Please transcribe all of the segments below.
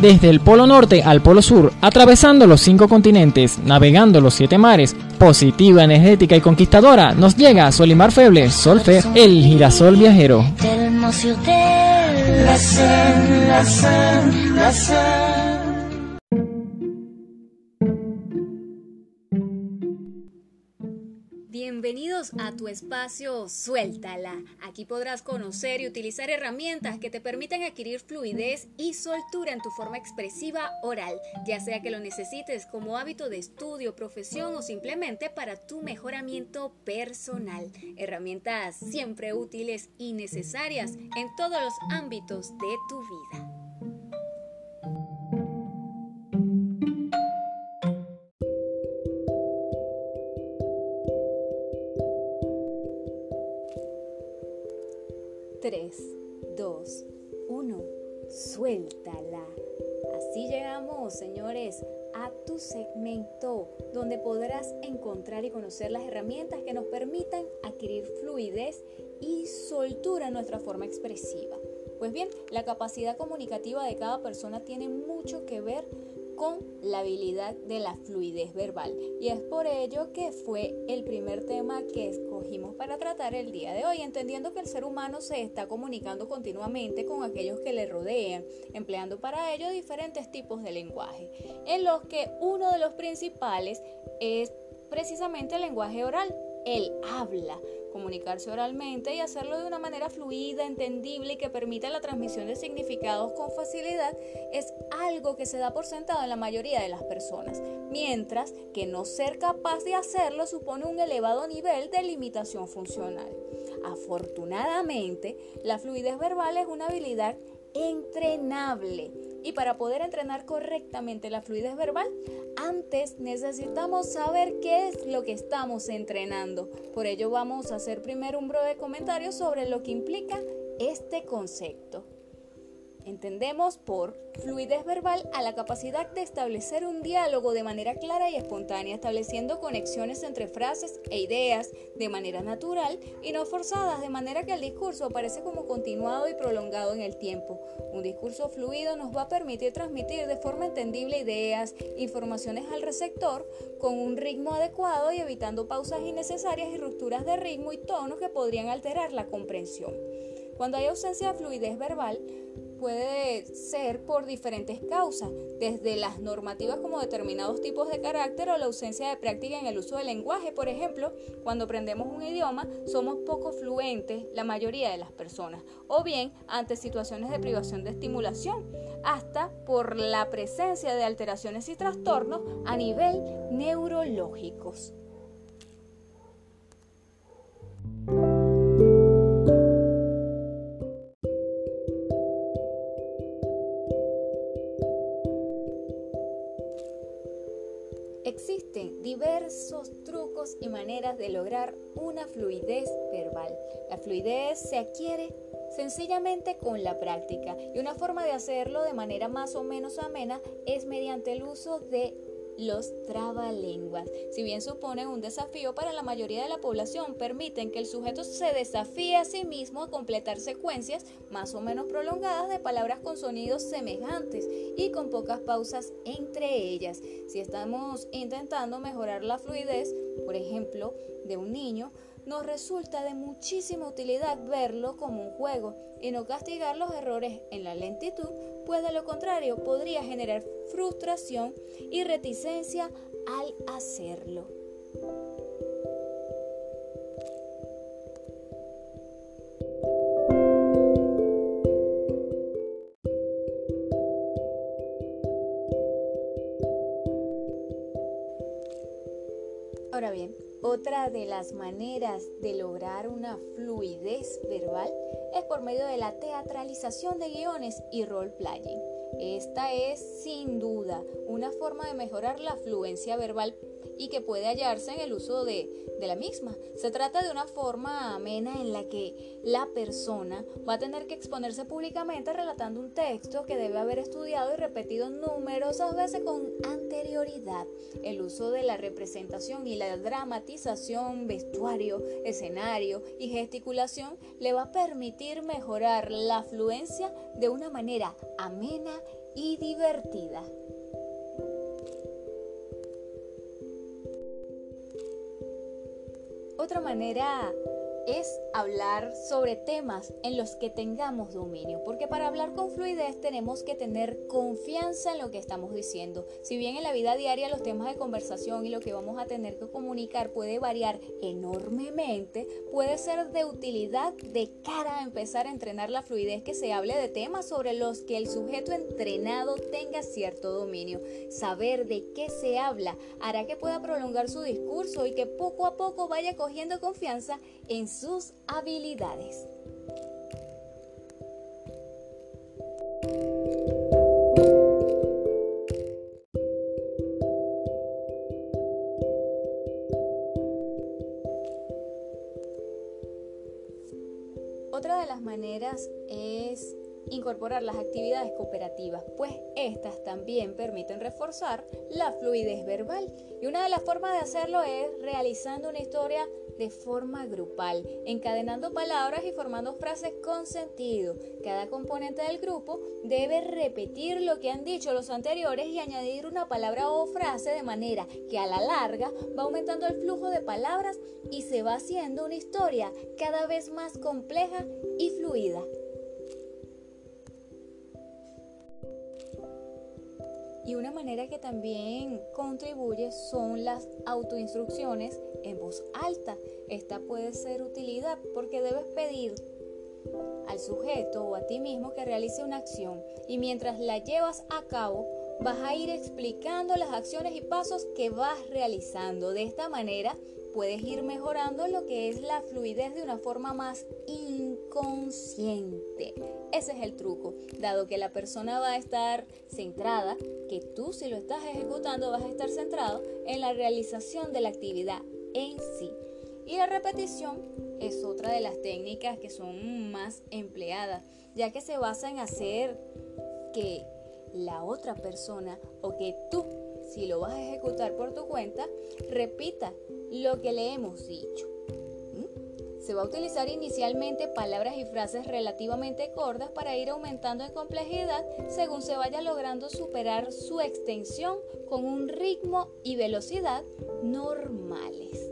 Desde el Polo Norte al Polo Sur, atravesando los cinco continentes, navegando los siete mares, positiva, energética y conquistadora, nos llega Solimar Feble, Solfer, el girasol viajero. Bienvenidos a tu espacio Suéltala. Aquí podrás conocer y utilizar herramientas que te permitan adquirir fluidez y soltura en tu forma expresiva oral, ya sea que lo necesites como hábito de estudio, profesión o simplemente para tu mejoramiento personal. Herramientas siempre útiles y necesarias en todos los ámbitos de tu vida. Suéltala. Así llegamos, señores, a tu segmento donde podrás encontrar y conocer las herramientas que nos permitan adquirir fluidez y soltura en nuestra forma expresiva. Pues bien, la capacidad comunicativa de cada persona tiene mucho que ver con la habilidad de la fluidez verbal. Y es por ello que fue el primer tema que para tratar el día de hoy, entendiendo que el ser humano se está comunicando continuamente con aquellos que le rodean, empleando para ello diferentes tipos de lenguaje, en los que uno de los principales es precisamente el lenguaje oral. Él habla, comunicarse oralmente y hacerlo de una manera fluida, entendible y que permita la transmisión de significados con facilidad es algo que se da por sentado en la mayoría de las personas, mientras que no ser capaz de hacerlo supone un elevado nivel de limitación funcional. Afortunadamente, la fluidez verbal es una habilidad entrenable y para poder entrenar correctamente la fluidez verbal, antes necesitamos saber qué es lo que estamos entrenando. Por ello vamos a hacer primero un breve comentario sobre lo que implica este concepto. Entendemos por fluidez verbal a la capacidad de establecer un diálogo de manera clara y espontánea, estableciendo conexiones entre frases e ideas de manera natural y no forzadas, de manera que el discurso aparece como continuado y prolongado en el tiempo. Un discurso fluido nos va a permitir transmitir de forma entendible ideas, informaciones al receptor con un ritmo adecuado y evitando pausas innecesarias y rupturas de ritmo y tono que podrían alterar la comprensión. Cuando hay ausencia de fluidez verbal, puede ser por diferentes causas, desde las normativas como determinados tipos de carácter o la ausencia de práctica en el uso del lenguaje. Por ejemplo, cuando aprendemos un idioma, somos poco fluentes la mayoría de las personas, o bien ante situaciones de privación de estimulación, hasta por la presencia de alteraciones y trastornos a nivel neurológicos. Y maneras de lograr una fluidez verbal. La fluidez se adquiere sencillamente con la práctica y una forma de hacerlo de manera más o menos amena es mediante el uso de los trabalenguas. Si bien suponen un desafío para la mayoría de la población, permiten que el sujeto se desafíe a sí mismo a completar secuencias más o menos prolongadas de palabras con sonidos semejantes y con pocas pausas entre ellas. Si estamos intentando mejorar la fluidez, por ejemplo, de un niño, nos resulta de muchísima utilidad verlo como un juego y no castigar los errores en la lentitud, pues de lo contrario podría generar frustración y reticencia al hacerlo. Otra de las maneras de lograr una fluidez verbal es por medio de la teatralización de guiones y role-playing. Esta es sin duda una forma de mejorar la fluencia verbal y que puede hallarse en el uso de, de, la misma. Se trata de una forma amena en la que la persona va a tener que exponerse públicamente relatando un texto que debe haber estudiado y repetido numerosas veces con anterioridad. El uso de la representación y la dramatización, vestuario, escenario y gesticulación le va a permitir mejorar la fluencia de una manera amena y divertida. Otra manera es hablar sobre temas en los que tengamos dominio, porque para hablar con fluidez tenemos que tener confianza en lo que estamos diciendo. Si bien en la vida diaria los temas de conversación y lo que vamos a tener que comunicar puede variar enormemente, puede ser de utilidad de cara a empezar a entrenar la fluidez que se hable de temas sobre los que el sujeto entrenado tenga cierto dominio. Saber de qué se habla hará que pueda prolongar su discurso y que poco a poco vaya cogiendo confianza en sus habilidades. Otra de las maneras es incorporar las actividades cooperativas, pues estas también permiten reforzar la fluidez verbal. Y una de las formas de hacerlo es realizando una historia de forma grupal, encadenando palabras y formando frases con sentido. Cada componente del grupo debe repetir lo que han dicho los anteriores y añadir una palabra o frase de manera que a la larga va aumentando el flujo de palabras y se va haciendo una historia cada vez más compleja y fluida. Y una manera que también contribuye son las autoinstrucciones en voz alta. Esta puede ser utilidad porque debes pedir al sujeto o a ti mismo que realice una acción y mientras la llevas a cabo vas a ir explicando las acciones y pasos que vas realizando. De esta manera puedes ir mejorando lo que es la fluidez de una forma más inconsciente. Ese es el truco, dado que la persona va a estar centrada, que tú si lo estás ejecutando vas a estar centrado en la realización de la actividad en sí. Y la repetición es otra de las técnicas que son más empleadas, ya que se basa en hacer que la otra persona o que tú, si lo vas a ejecutar por tu cuenta, repita lo que le hemos dicho. Se va a utilizar inicialmente palabras y frases relativamente cortas para ir aumentando en complejidad según se vaya logrando superar su extensión con un ritmo y velocidad normales.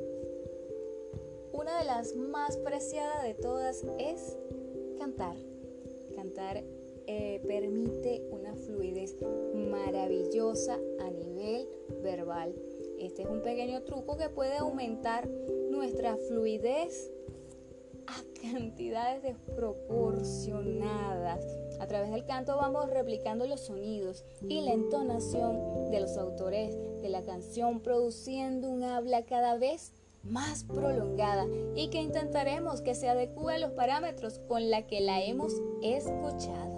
Una de las más preciadas de todas es cantar. Cantar eh, permite una fluidez maravillosa a nivel verbal. Este es un pequeño truco que puede aumentar nuestra fluidez a cantidades desproporcionadas. A través del canto vamos replicando los sonidos y la entonación de los autores de la canción, produciendo un habla cada vez más prolongada y que intentaremos que se adecue a los parámetros con la que la hemos escuchado.